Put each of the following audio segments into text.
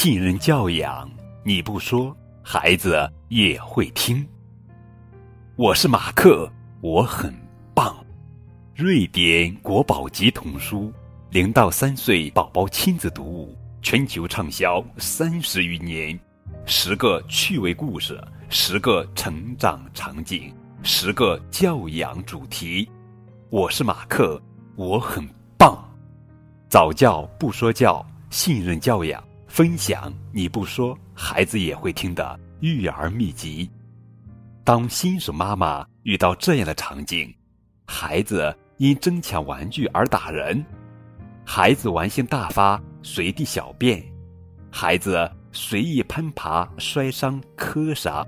信任教养，你不说，孩子也会听。我是马克，我很棒。瑞典国宝级童书，零到三岁宝宝亲子读物，全球畅销三十余年。十个趣味故事，十个成长场景，十个教养主题。我是马克，我很棒。早教不说教，信任教养。分享你不说，孩子也会听的育儿秘籍。当新手妈妈遇到这样的场景：孩子因争抢玩具而打人，孩子玩性大发随地小便，孩子随意攀爬摔伤磕伤，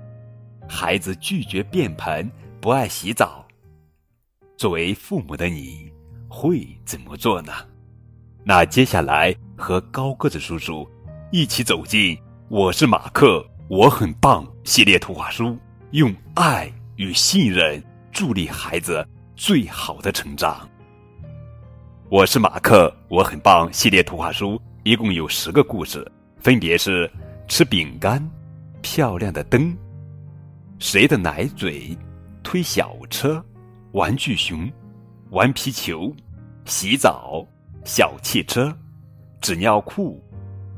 孩子拒绝便盆不爱洗澡。作为父母的你会怎么做呢？那接下来和高个子叔叔。一起走进《我是马克，我很棒》系列图画书，用爱与信任助力孩子最好的成长。我是马克，我很棒系列图画书一共有十个故事，分别是：吃饼干、漂亮的灯、谁的奶嘴、推小车、玩具熊、玩皮球、洗澡、小汽车、纸尿裤。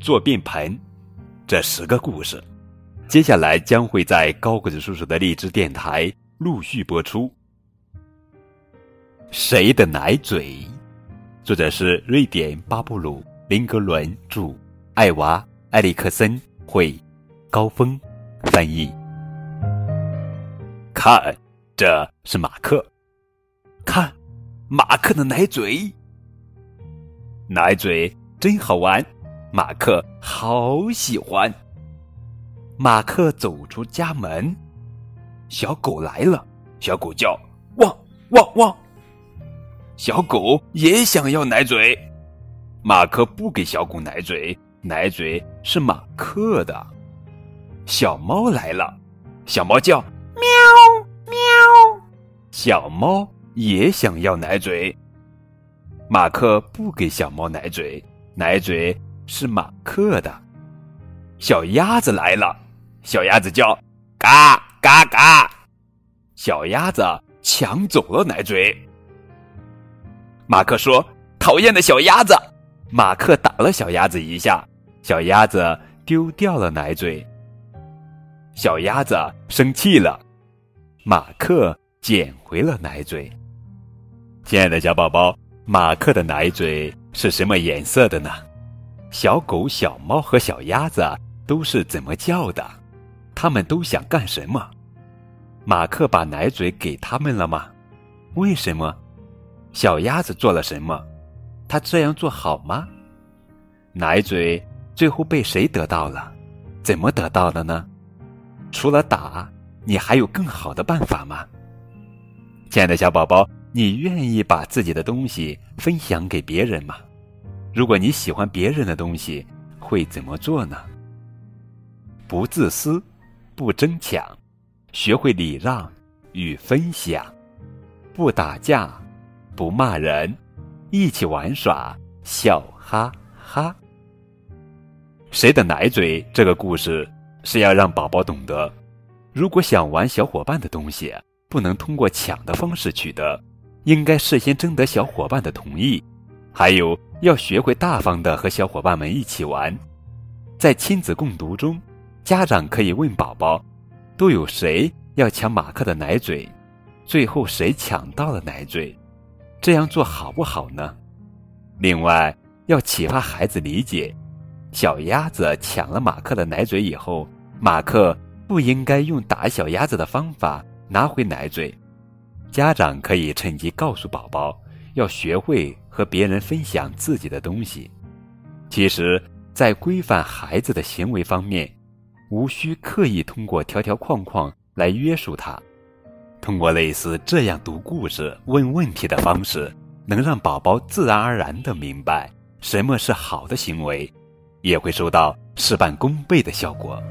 做便盆，这十个故事，接下来将会在高个子叔叔的荔枝电台陆续播出。谁的奶嘴？作者是瑞典巴布鲁林格伦著，艾娃埃里克森绘，高峰翻译。看，这是马克。看，马克的奶嘴。奶嘴真好玩。马克好喜欢。马克走出家门，小狗来了。小狗叫汪汪汪。小狗也想要奶嘴，马克不给小狗奶嘴，奶嘴是马克的。小猫来了，小猫叫喵喵。小猫也想要奶嘴，马克不给小猫奶嘴，奶嘴。是马克的，小鸭子来了，小鸭子叫嘎嘎嘎，小鸭子抢走了奶嘴。马克说：“讨厌的小鸭子！”马克打了小鸭子一下，小鸭子丢掉了奶嘴。小鸭子生气了，马克捡回了奶嘴。亲爱的小宝宝，马克的奶嘴是什么颜色的呢？小狗、小猫和小鸭子都是怎么叫的？他们都想干什么？马克把奶嘴给他们了吗？为什么？小鸭子做了什么？他这样做好吗？奶嘴最后被谁得到了？怎么得到的呢？除了打，你还有更好的办法吗？亲爱的小宝宝，你愿意把自己的东西分享给别人吗？如果你喜欢别人的东西，会怎么做呢？不自私，不争抢，学会礼让与分享，不打架，不骂人，一起玩耍，笑哈哈。谁的奶嘴？这个故事是要让宝宝懂得，如果想玩小伙伴的东西，不能通过抢的方式取得，应该事先征得小伙伴的同意。还有要学会大方的和小伙伴们一起玩，在亲子共读中，家长可以问宝宝：都有谁要抢马克的奶嘴？最后谁抢到了奶嘴？这样做好不好呢？另外，要启发孩子理解：小鸭子抢了马克的奶嘴以后，马克不应该用打小鸭子的方法拿回奶嘴。家长可以趁机告诉宝宝。要学会和别人分享自己的东西。其实，在规范孩子的行为方面，无需刻意通过条条框框来约束他。通过类似这样读故事、问问题的方式，能让宝宝自然而然的明白什么是好的行为，也会收到事半功倍的效果。